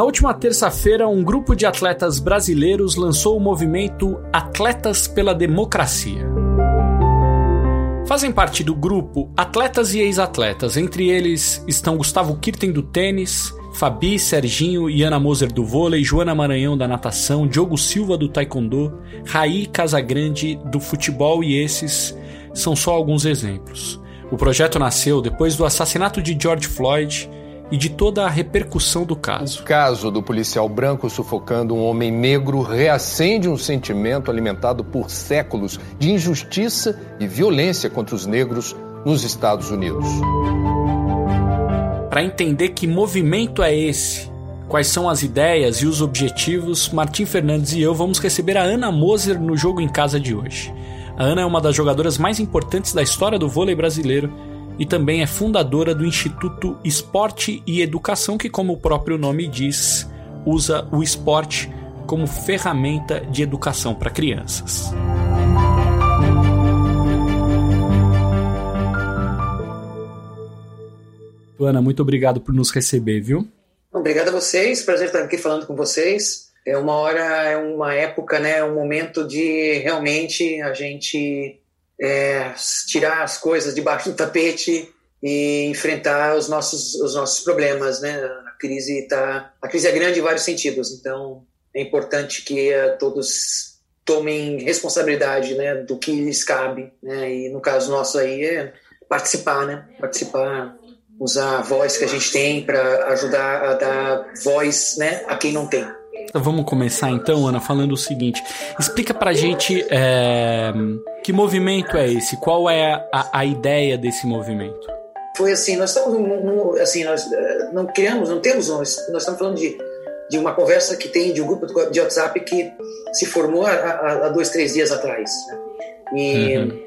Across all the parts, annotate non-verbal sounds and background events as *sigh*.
Na última terça-feira, um grupo de atletas brasileiros lançou o movimento Atletas pela Democracia. Fazem parte do grupo atletas e ex-atletas, entre eles estão Gustavo Kirten do tênis, Fabi, Serginho e Ana Moser do vôlei, Joana Maranhão da natação, Diogo Silva do taekwondo, Raí Casagrande do futebol e esses são só alguns exemplos. O projeto nasceu depois do assassinato de George Floyd e de toda a repercussão do caso. O caso do policial branco sufocando um homem negro reacende um sentimento alimentado por séculos de injustiça e violência contra os negros nos Estados Unidos. Para entender que movimento é esse, quais são as ideias e os objetivos, Martim Fernandes e eu vamos receber a Ana Moser no jogo em casa de hoje. A Ana é uma das jogadoras mais importantes da história do vôlei brasileiro e também é fundadora do Instituto Esporte e Educação, que, como o próprio nome diz, usa o esporte como ferramenta de educação para crianças. Ana, muito obrigado por nos receber, viu? Obrigado a vocês, prazer estar aqui falando com vocês. É uma hora, é uma época, né, um momento de realmente a gente é, tirar as coisas debaixo do tapete e enfrentar os nossos os nossos problemas, né? A crise tá, a crise é grande em vários sentidos, então é importante que uh, todos tomem responsabilidade, né, do que lhes cabe, né? E no caso nosso aí é participar, né? Participar usar a voz que a gente tem para ajudar a dar voz né, a quem não tem. Vamos começar então, Ana, falando o seguinte: explica pra gente é, que movimento é esse, qual é a, a, ideia desse movimento? Foi assim, nós estamos no, assim, nós eh, não criamos, não temos, nós, nós estamos falando de, de uma conversa que tem de um grupo de WhatsApp que se formou há, há dois, três dias atrás. Né? E, uhum.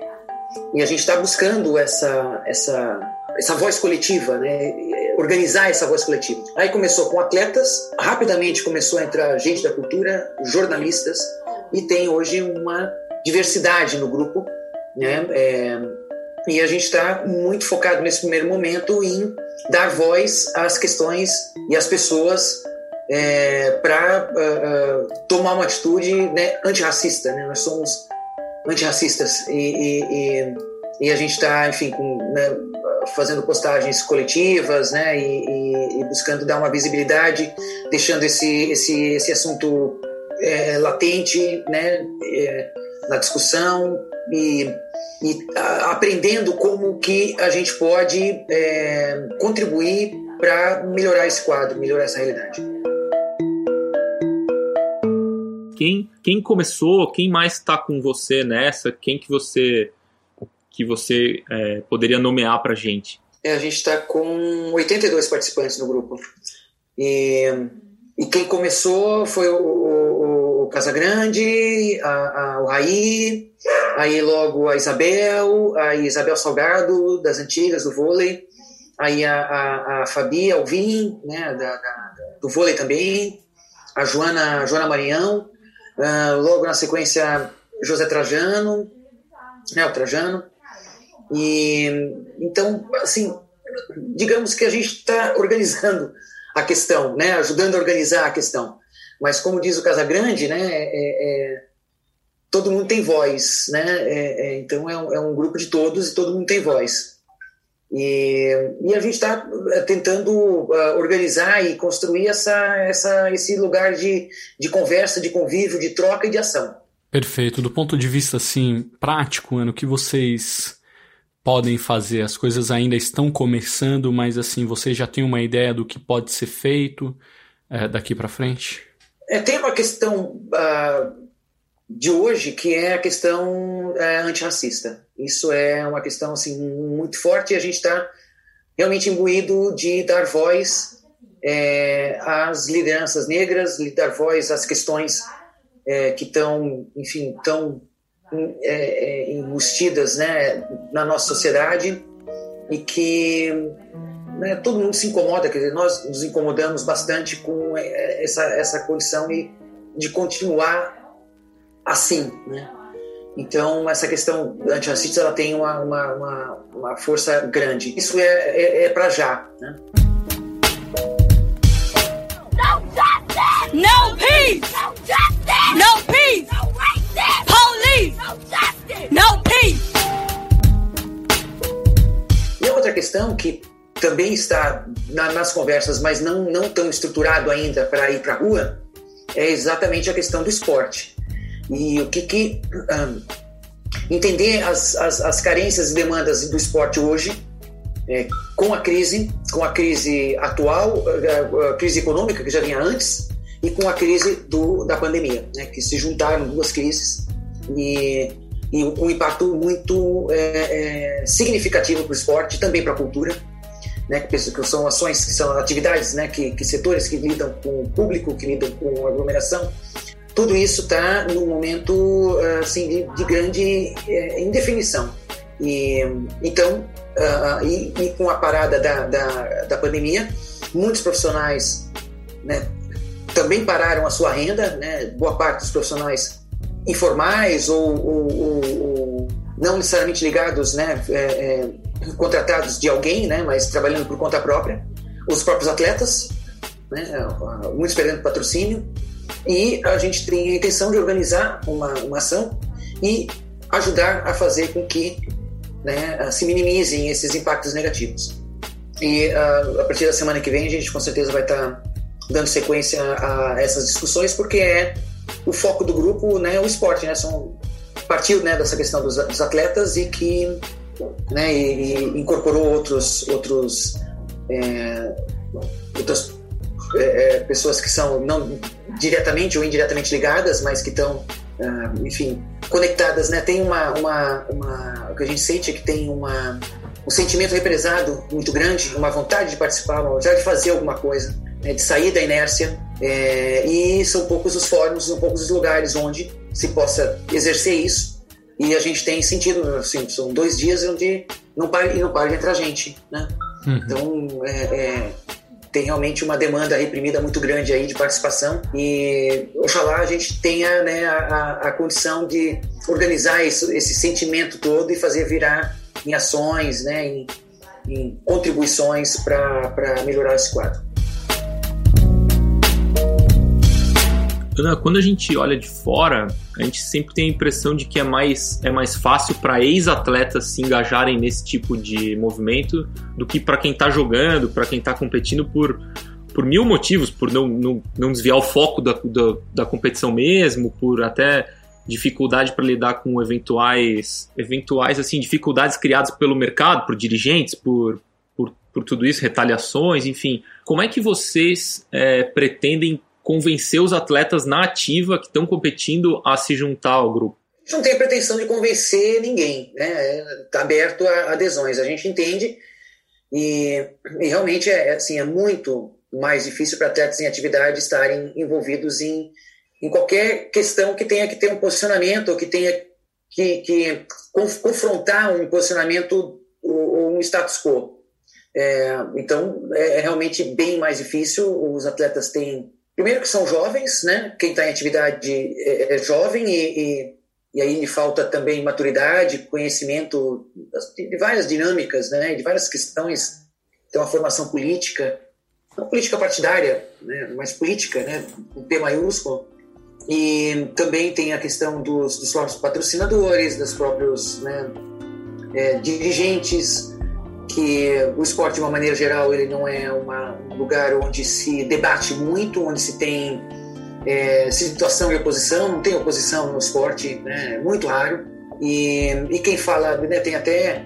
e a gente está buscando essa, essa essa voz coletiva, né? Organizar essa voz coletiva. Aí começou com atletas, rapidamente começou a entrar gente da cultura, jornalistas, e tem hoje uma diversidade no grupo, né? É, e a gente está muito focado nesse primeiro momento em dar voz às questões e às pessoas é, para uh, uh, tomar uma atitude né, antirracista. Né? Nós somos antirracistas e, e, e, e a gente está, enfim, com, né, fazendo postagens coletivas, né, e, e, e, buscando dar uma visibilidade, deixando esse esse esse assunto é, latente, né, é, na discussão e, e a, aprendendo como que a gente pode é, contribuir para melhorar esse quadro, melhorar essa realidade. Quem, quem começou, quem mais está com você nessa? Quem que você que você é, poderia nomear para a gente? É, a gente está com 82 participantes no grupo. E, e quem começou foi o, o, o Casagrande, a, a, o Raí, aí logo a Isabel, a Isabel Salgado, das antigas, do vôlei, aí a, a, a Fabi Alvim, né, da, da, do vôlei também, a Joana, a Joana Marinhão, uh, logo na sequência José Trajano, né, o Trajano, e então, assim, digamos que a gente está organizando a questão, né, ajudando a organizar a questão. Mas como diz o Casagrande, né, é, é, todo mundo tem voz, né? É, é então é um, é um, grupo de todos e todo mundo tem voz. E, e a gente está é, tentando uh, organizar e construir essa, essa, esse lugar de, de conversa, de convívio, de troca e de ação. Perfeito. Do ponto de vista assim prático, ano que vocês podem fazer? As coisas ainda estão começando, mas assim, você já tem uma ideia do que pode ser feito é, daqui para frente? É, tem uma questão uh, de hoje que é a questão uh, antirracista. Isso é uma questão assim, muito forte e a gente está realmente imbuído de dar voz é, às lideranças negras, dar voz às questões é, que estão, enfim, tão é, é, enrustidas né, na nossa sociedade e que né, todo mundo se incomoda, quer dizer, nós nos incomodamos bastante com é, essa, essa condição e de continuar assim, né? Então, essa questão antirracista ela tem uma, uma, uma, uma força grande. Isso é, é, é para já. Né? Não, já! No peace! No justice! No peace! No racist! Police! No justice! No peace! E outra questão que também está na, nas conversas, mas não, não tão estruturado ainda para ir para a rua, é exatamente a questão do esporte. E o que, que um, entender as, as, as, carências e demandas do esporte hoje, é, com a crise, com a crise atual, a, a, crise econômica que já vinha antes, e com a crise do, da pandemia, né, que se juntaram duas crises e, e um impacto muito é, é, significativo para o esporte, também para a cultura, né, que são ações, que são atividades, né, que, que setores que lidam com o público, que lidam com aglomeração, tudo isso está num momento assim de, de grande é, indefinição. E então, uh, e, e, com a parada da, da, da pandemia, muitos profissionais né, também pararam a sua renda, né? Boa parte dos profissionais informais ou, ou, ou, não necessariamente ligados, né? É, é, contratados de alguém, né? Mas trabalhando por conta própria. Os próprios atletas, né? Muitos perdendo patrocínio. E a gente tem a intenção de organizar uma, uma ação e ajudar a fazer com que né, se minimizem esses impactos negativos. E uh, a partir da semana que vem a gente com certeza vai estar tá dando sequência a essas discussões, porque é o foco do grupo, né, o esporte, né, são partiu né, dessa questão dos, dos atletas e que né, e, e incorporou outros outros é, outras é, é pessoas que são não diretamente ou indiretamente ligadas, mas que estão uh, enfim conectadas, né? Tem uma, uma, uma o que a gente sente é que tem uma um sentimento represado muito grande, uma vontade de participar, uma vontade de fazer alguma coisa né, de sair da inércia. É, e são poucos os fóruns, são poucos os lugares onde se possa exercer isso. E a gente tem sentido, assim, são dois dias onde não para, não para de entrar gente, né? Uhum. Então, é, é, tem realmente uma demanda reprimida muito grande aí de participação e oxalá a gente tenha né, a, a condição de organizar esse, esse sentimento todo e fazer virar em ações, né, em, em contribuições para melhorar esse quadro. Quando a gente olha de fora, a gente sempre tem a impressão de que é mais, é mais fácil para ex-atletas se engajarem nesse tipo de movimento do que para quem está jogando, para quem está competindo por, por mil motivos, por não, não, não desviar o foco da, da, da competição mesmo, por até dificuldade para lidar com eventuais, eventuais assim, dificuldades criadas pelo mercado, por dirigentes, por, por, por tudo isso, retaliações, enfim. Como é que vocês é, pretendem convencer os atletas na ativa que estão competindo a se juntar ao grupo? A gente não tem pretensão de convencer ninguém, né? Está aberto a adesões. A gente entende e, e realmente é assim é muito mais difícil para atletas em atividade estarem envolvidos em, em qualquer questão que tenha que ter um posicionamento, ou que tenha que, que confrontar um posicionamento ou um status quo. É, então é realmente bem mais difícil. Os atletas têm Primeiro que são jovens, né? Quem está em atividade é, é jovem e, e, e, aí lhe falta também maturidade, conhecimento de várias dinâmicas, né? De várias questões. Tem uma formação política, não política partidária, né? Mas política, né? Com P maiúsculo. E também tem a questão dos, dos próprios patrocinadores, dos próprios né, é, dirigentes, que o esporte de uma maneira geral ele não é uma, um lugar onde se debate muito, onde se tem é, situação e oposição, não tem oposição no esporte, né, é muito raro. E, e quem fala, né, tem até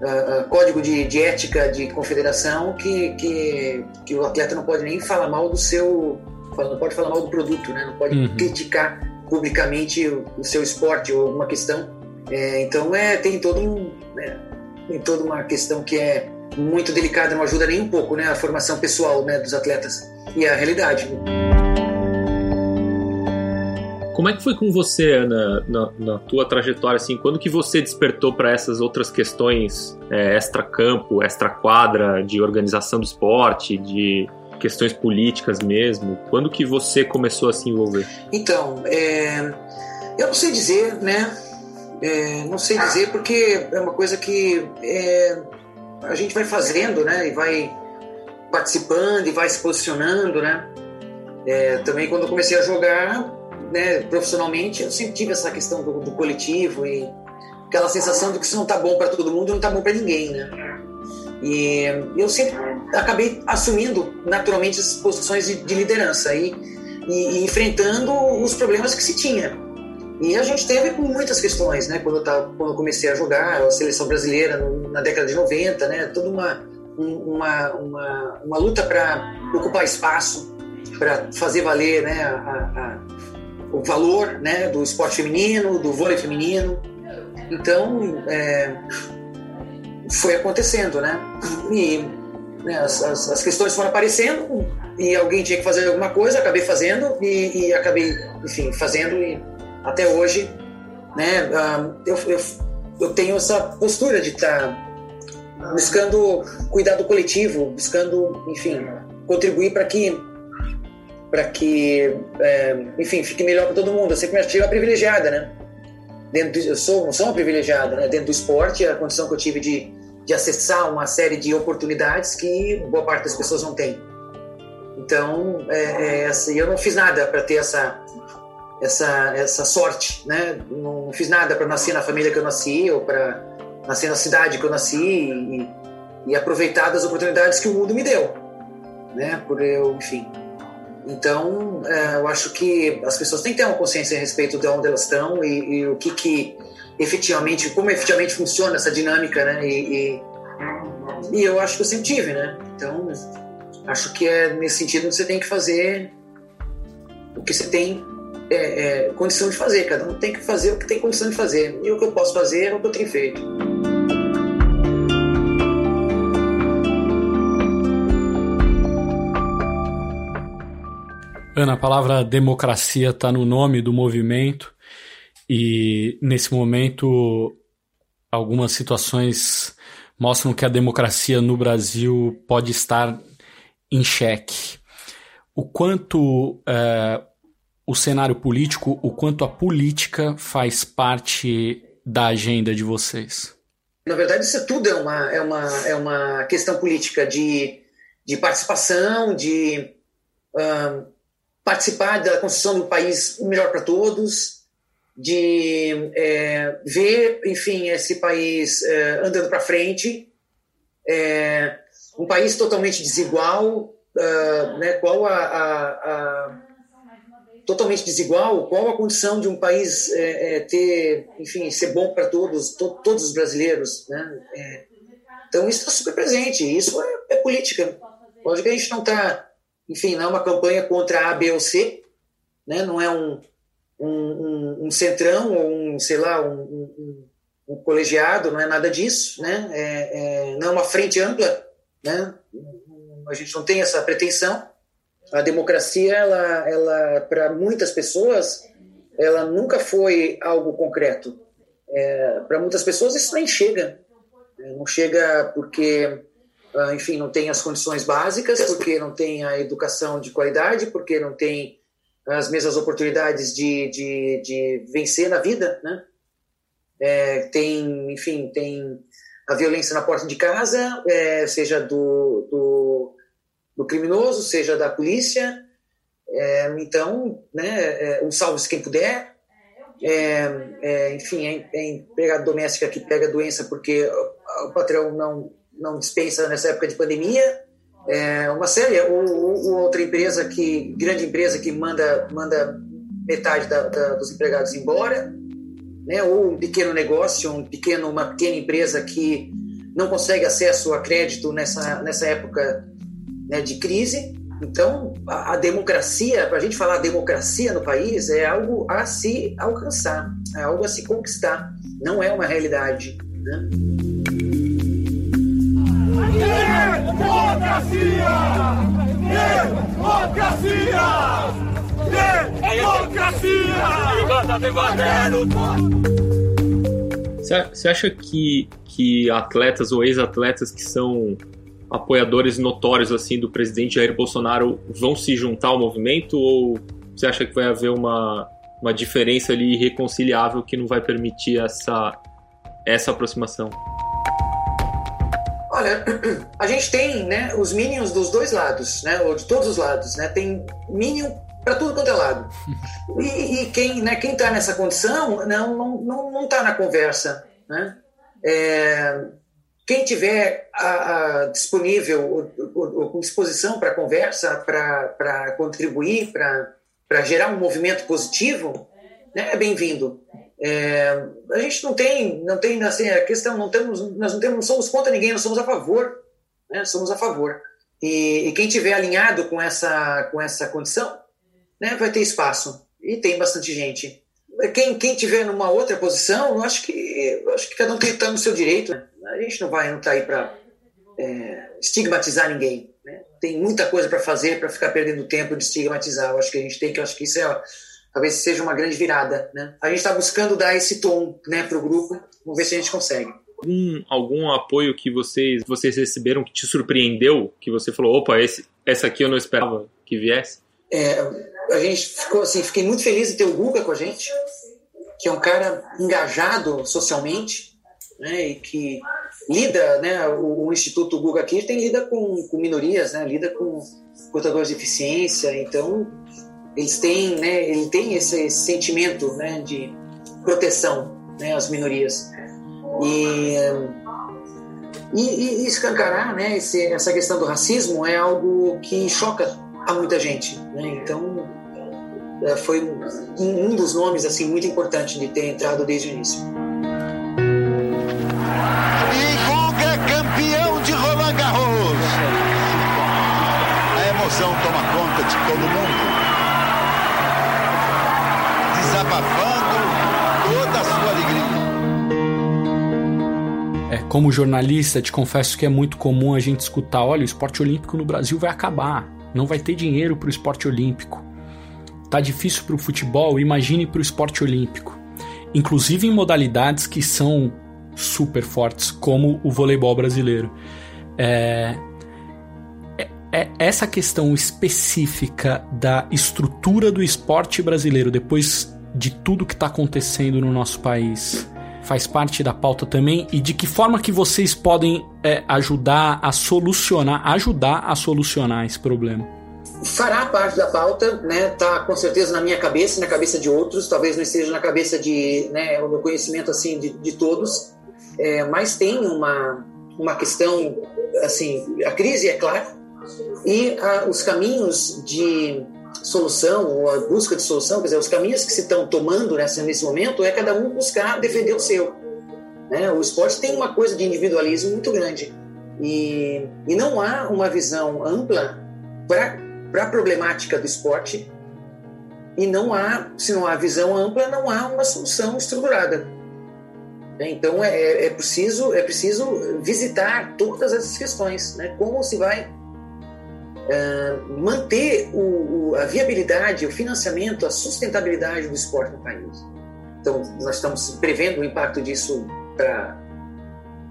uh, código de, de, ética de confederação que, que, que, o atleta não pode nem falar mal do seu, não pode falar mal do produto, né, não pode uhum. criticar publicamente o, o, seu esporte ou alguma questão. É, então é, tem todo um. Né, em toda uma questão que é muito delicada, não ajuda nem um pouco né, a formação pessoal né, dos atletas e a realidade. Como é que foi com você, Ana, na, na tua trajetória, assim, quando que você despertou para essas outras questões é, extra-campo, extra-quadra, de organização do esporte, de questões políticas mesmo? Quando que você começou a se envolver? Então, é, eu não sei dizer, né? É, não sei dizer porque é uma coisa que é, a gente vai fazendo, né? E vai participando e vai se posicionando, né? É, também quando eu comecei a jogar né, profissionalmente, eu sempre tive essa questão do, do coletivo e aquela sensação de que se não tá bom para todo mundo, não tá bom para ninguém, né? E eu sempre acabei assumindo naturalmente as posições de, de liderança e, e, e, enfrentando os problemas que se tinha. E a gente teve muitas questões, né? Quando eu, tava, quando eu comecei a jogar a seleção brasileira na década de 90, né? Toda uma, uma, uma, uma luta para ocupar espaço, para fazer valer né? A, a, o valor né? do esporte feminino, do vôlei feminino. Então, é, foi acontecendo, né? E né, as, as, as, questões foram aparecendo e alguém tinha que fazer alguma coisa, acabei fazendo e, e acabei, enfim, fazendo e até hoje, né? Uh, eu, eu, eu, tenho essa postura de estar tá buscando cuidar do coletivo, buscando, enfim, contribuir para que para que, é, enfim, fique melhor para todo mundo. Eu sempre me achei uma privilegiada, né? Dentro do, eu sou, sou uma privilegiada, né? Dentro do esporte, a condição que eu tive de de acessar uma série de oportunidades que boa parte das pessoas não tem. Então, é, é assim, eu não fiz nada para ter essa, essa, essa sorte, né? Não fiz nada para nascer na família que eu nasci ou para nascer na cidade que eu nasci e, e, aproveitar das oportunidades que o mundo me deu, né? Por eu, enfim. Então, é, eu acho que as pessoas têm que ter uma consciência a respeito de onde elas estão e, e o que que efetivamente, como efetivamente funciona essa dinâmica, né? E, e, e, eu acho que eu sempre tive, né? Então, acho que é nesse sentido que você tem que fazer o que você tem é, é, condição de fazer. Cada um tem que fazer o que tem condição de fazer. E o que eu posso fazer é o que eu tenho feito. Ana, a palavra democracia está no nome do movimento. E nesse momento, algumas situações mostram que a democracia no Brasil pode estar em xeque. O quanto é, o cenário político, o quanto a política faz parte da agenda de vocês? Na verdade, isso tudo é uma, é uma, é uma questão política de, de participação, de uh, participar da construção do país melhor para todos, de é, ver, enfim, esse país é, andando para frente, é, um país totalmente desigual, uh, né, qual a, a, a, totalmente desigual, qual a condição de um país é, é, ter, enfim, ser bom para todos, to, todos os brasileiros, né? É, então isso está super presente, isso é, política. Pode que a gente não está, enfim, não é uma campanha contra A, B ou C, né? Não é um um, um, um centrão ou um, sei lá, um, um, colegiado, não é nada disso, né? É, é, não é uma frente ampla, né? A gente não tem essa pretensão. A democracia, ela, ela para muitas pessoas, ela nunca foi algo concreto. É, para muitas pessoas isso nem chega. É, não chega porque, ah, enfim, não tem as condições básicas, porque não tem a educação de qualidade, porque não tem as mesmas oportunidades de, de, de vencer na vida, né? É, tem, enfim, tem a violência na porta de casa, é, seja do, do, do, criminoso, seja da polícia. É, então, né, é, um salve-se quem puder. É, é, enfim, é, é empregada doméstica que pega doença porque o patrão não, não dispensa nessa época de pandemia é uma série, ou, ou, outra empresa que, grande empresa que manda, manda metade da, da, dos empregados embora, né? ou um pequeno negócio, um pequeno, uma pequena empresa que não consegue acesso a crédito nessa, nessa época né, de crise. Então, a, a democracia, para a gente falar democracia no país, é algo a se alcançar, é algo a se conquistar, não é uma realidade. Né? Democracia! Democracia! Democracia! Você acha que, que atletas ou ex-atletas que são apoiadores notórios assim do presidente Jair Bolsonaro vão se juntar ao movimento ou você acha que vai haver uma, uma diferença ali irreconciliável que não vai permitir essa, essa aproximação? Olha, *clears throat* a gente tem né, os minions dos dois lados, né, ou de todos os lados. Né, tem minion para tudo quanto é lado. *laughs* E, e quem né, quem está nessa condição não não não não está na conversa, né? É, quem tiver a, a, disponível ou, com disposição para conversa, para contribuir, para gerar um movimento positivo, né, é bem-vindo. É, a gente não tem, não tem assim, a questão, não temos, nós não temos, não somos contra ninguém, nós somos a favor, né, somos a favor. E, e quem tiver alinhado com essa, com essa condição, né, vai ter espaço. E tem bastante gente. Quem, quem tiver numa outra posição, eu acho que, eu acho que cada um está no seu direito. Né? A gente não vai não tá aí para é, estigmatizar ninguém. Né? Tem muita coisa para fazer para ficar perdendo tempo de estigmatizar. Eu acho que a gente tem que, acho que isso é, talvez seja uma grande virada. Né? A gente está buscando dar esse tom né, para o grupo. Vamos ver se a gente consegue. Algum, algum apoio que vocês, vocês receberam que te surpreendeu? Que você falou, opa, esse, essa aqui eu não esperava que viesse? É, a gente ficou assim, fiquei muito feliz de ter o Guga com a gente, que é um cara engajado socialmente, né, e que lida, né, o, o Instituto Guga aqui tem lida com, com minorias, né, lida com portadores de deficiência, então eles têm, né, ele tem esse, sentimento, né, de proteção, né, às minorias. E e, e escancarar, né, esse, essa questão do racismo é algo que choca a muita gente, né, então foi um, um dos nomes assim muito importante de ter entrado desde o início. emoção toma conta de todo mundo, desabafando toda a sua alegria. É, como jornalista, te confesso que é muito comum a gente escutar: olha, o esporte olímpico no Brasil vai acabar, não vai ter dinheiro para o esporte olímpico. Tá difícil para o futebol, imagine para o esporte olímpico. Inclusive em modalidades que são super fortes, como o voleibol brasileiro. É, é essa questão específica da estrutura do esporte brasileiro depois de tudo que está acontecendo no nosso país faz parte da pauta também e de que forma que vocês podem é, ajudar a solucionar, ajudar a solucionar esse problema? Fará parte da pauta, né? Tá com certeza na minha cabeça, na cabeça de outros, talvez não esteja na cabeça de, né, o meu conhecimento assim de, de todos, é, mas tem uma uma questão assim, a crise é claro, e ah, os caminhos de solução, ou a busca de solução, quer dizer, os caminhos que se estão tomando nessa, nesse momento é cada um buscar defender o seu. Né? O esporte tem uma coisa de individualismo muito grande. E, e não há uma visão ampla para a problemática do esporte. E não há, se não há visão ampla, não há uma solução estruturada. Então é, é, preciso, é preciso visitar todas essas questões. Né? Como se vai uh, manter o, o, a viabilidade, o financiamento, a sustentabilidade do esporte no país. Então, nós estamos prevendo o impacto disso para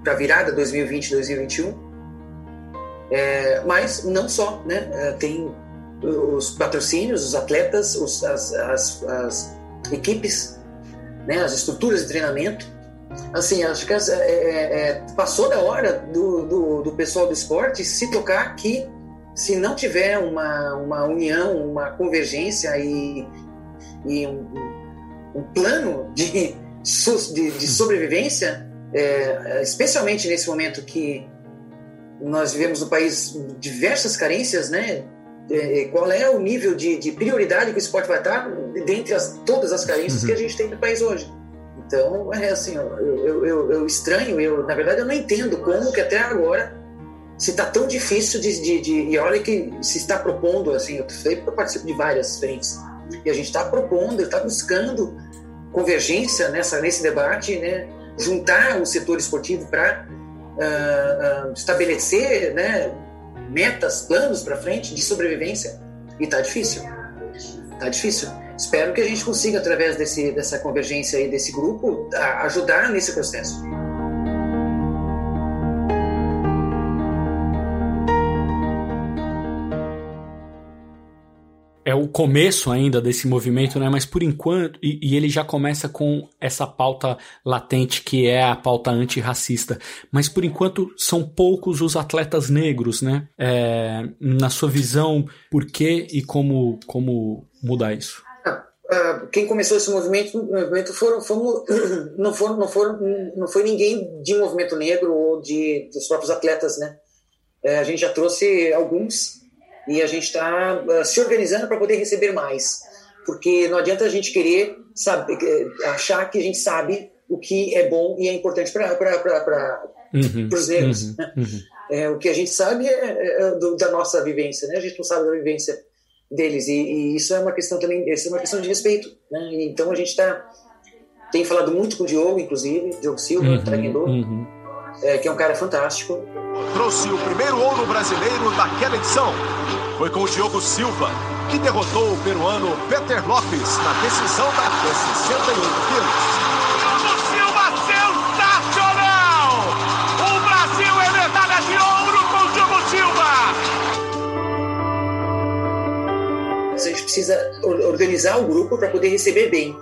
a virada 2020-2021. É, mas não só, né? É, tem os patrocínios, os atletas, os, as, as, as, equipes, né? as estruturas de treinamento. Assim, acho que é, é, é, passou da hora do, do, do pessoal do esporte se tocar que se não tiver uma, uma união, uma convergência e, e um, um, plano de, de, de sobrevivência, é, especialmente nesse momento que nós vivemos no país diversas carências, né? É, qual é o nível de, de, prioridade que o esporte vai estar dentre as, todas as carências uhum. que a gente tem no país hoje? Então, é assim, eu, eu, eu, eu estranho, eu, na verdade eu não entendo como que até agora se está tão difícil de, de, de, E olha que se está propondo, assim, eu sei porque eu participo de várias frentes, e a gente está propondo, está buscando convergência nessa, nesse debate, né? juntar o setor esportivo para uh, uh, estabelecer né, metas, planos para frente de sobrevivência, e está difícil. Está difícil. Espero que a gente consiga, através desse, dessa convergência aí desse grupo, ajudar nesse processo. O começo ainda desse movimento, né? Mas por enquanto, e, e, ele já começa com essa pauta latente que é a pauta antirracista. Mas por enquanto são poucos os atletas negros, né? É, na sua visão, por que e como, como mudar isso? Uh, quem começou esse movimento, movimento foram, foram, *coughs* não, foram, não, foram, não foi ninguém de movimento negro ou de, dos próprios atletas, né? Uh, a gente já trouxe alguns e a gente está uh, ah, se organizando para poder receber mais, porque não adianta a gente querer saber, achar que a gente sabe o que é bom e é importante para uhum, os negros. Uhum, né? uhum. É, o que a gente sabe é, é, é do, da nossa vivência, né? A gente não sabe da vivência deles e, e, isso é uma questão também, isso é uma questão de respeito, né? Então a gente está tem falado muito com o Diogo, inclusive, Diogo Silva, uhum, treinador, uhum. É, que é um cara fantástico. Trouxe o primeiro ouro brasileiro daquela edição. Foi com o Diogo Silva, que derrotou o peruano Peter Lopes na decisão da 61 quilos. a gente precisa organizar o grupo para poder receber bem,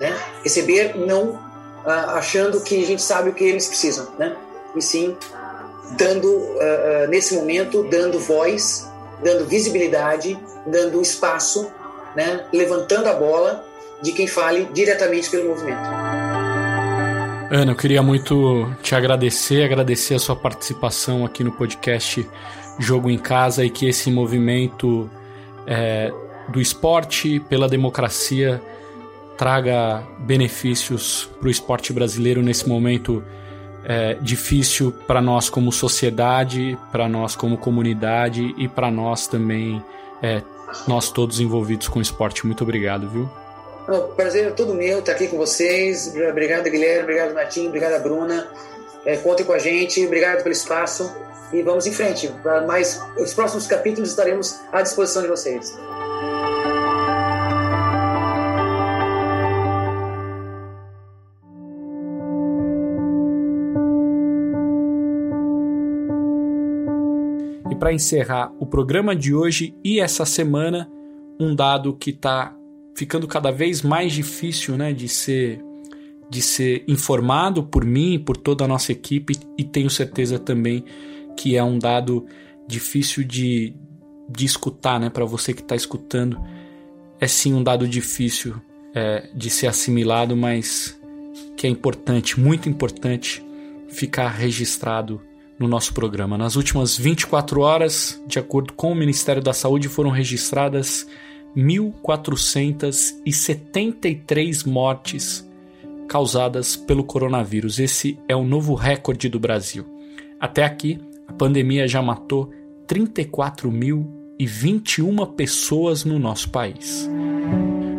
né? Receber não ah, achando que a gente sabe o que eles precisam, né? E sim dando uh, nesse momento dando voz, dando visibilidade, dando espaço, né? Levantando a bola de quem fale diretamente pelo movimento. Ana, eu queria muito te agradecer, agradecer a sua participação aqui no podcast Jogo em Casa e que esse movimento é, do esporte, pela democracia, traga benefícios para o esporte brasileiro nesse momento é, difícil para nós como sociedade, para nós como comunidade e para nós também, é, nós todos envolvidos com esporte. Muito obrigado, viu? O prazer é todo meu estar aqui com vocês. Obrigado, Guilherme. Obrigado, Martim. Obrigado, Bruna. É, contem com a gente. Obrigado pelo espaço. E vamos em frente. Para mais os próximos capítulos estaremos à disposição de vocês. Para encerrar o programa de hoje e essa semana, um dado que está ficando cada vez mais difícil né, de, ser, de ser informado por mim e por toda a nossa equipe, e tenho certeza também que é um dado difícil de, de escutar né, para você que está escutando. É sim um dado difícil é, de ser assimilado, mas que é importante, muito importante, ficar registrado no nosso programa. Nas últimas 24 horas, de acordo com o Ministério da Saúde, foram registradas 1.473 mortes causadas pelo coronavírus. Esse é o novo recorde do Brasil. Até aqui, a pandemia já matou 34.021 pessoas no nosso país.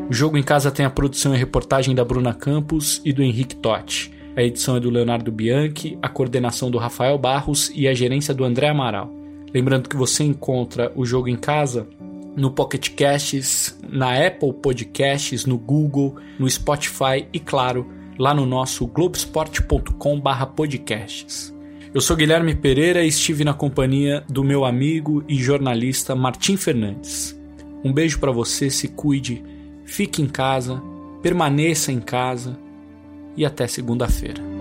O Jogo em Casa tem a produção e reportagem da Bruna Campos e do Henrique Totti. A edição é do Leonardo Bianchi, a coordenação do Rafael Barros e a gerência do André Amaral. Lembrando que você encontra o jogo em casa no Pocket Casts, na Apple Podcasts, no Google, no Spotify e, claro, lá no nosso globesport.com/podcasts. Eu sou Guilherme Pereira e estive na companhia do meu amigo e jornalista Martim Fernandes. Um beijo para você, se cuide, fique em casa, permaneça em casa e até segunda-feira.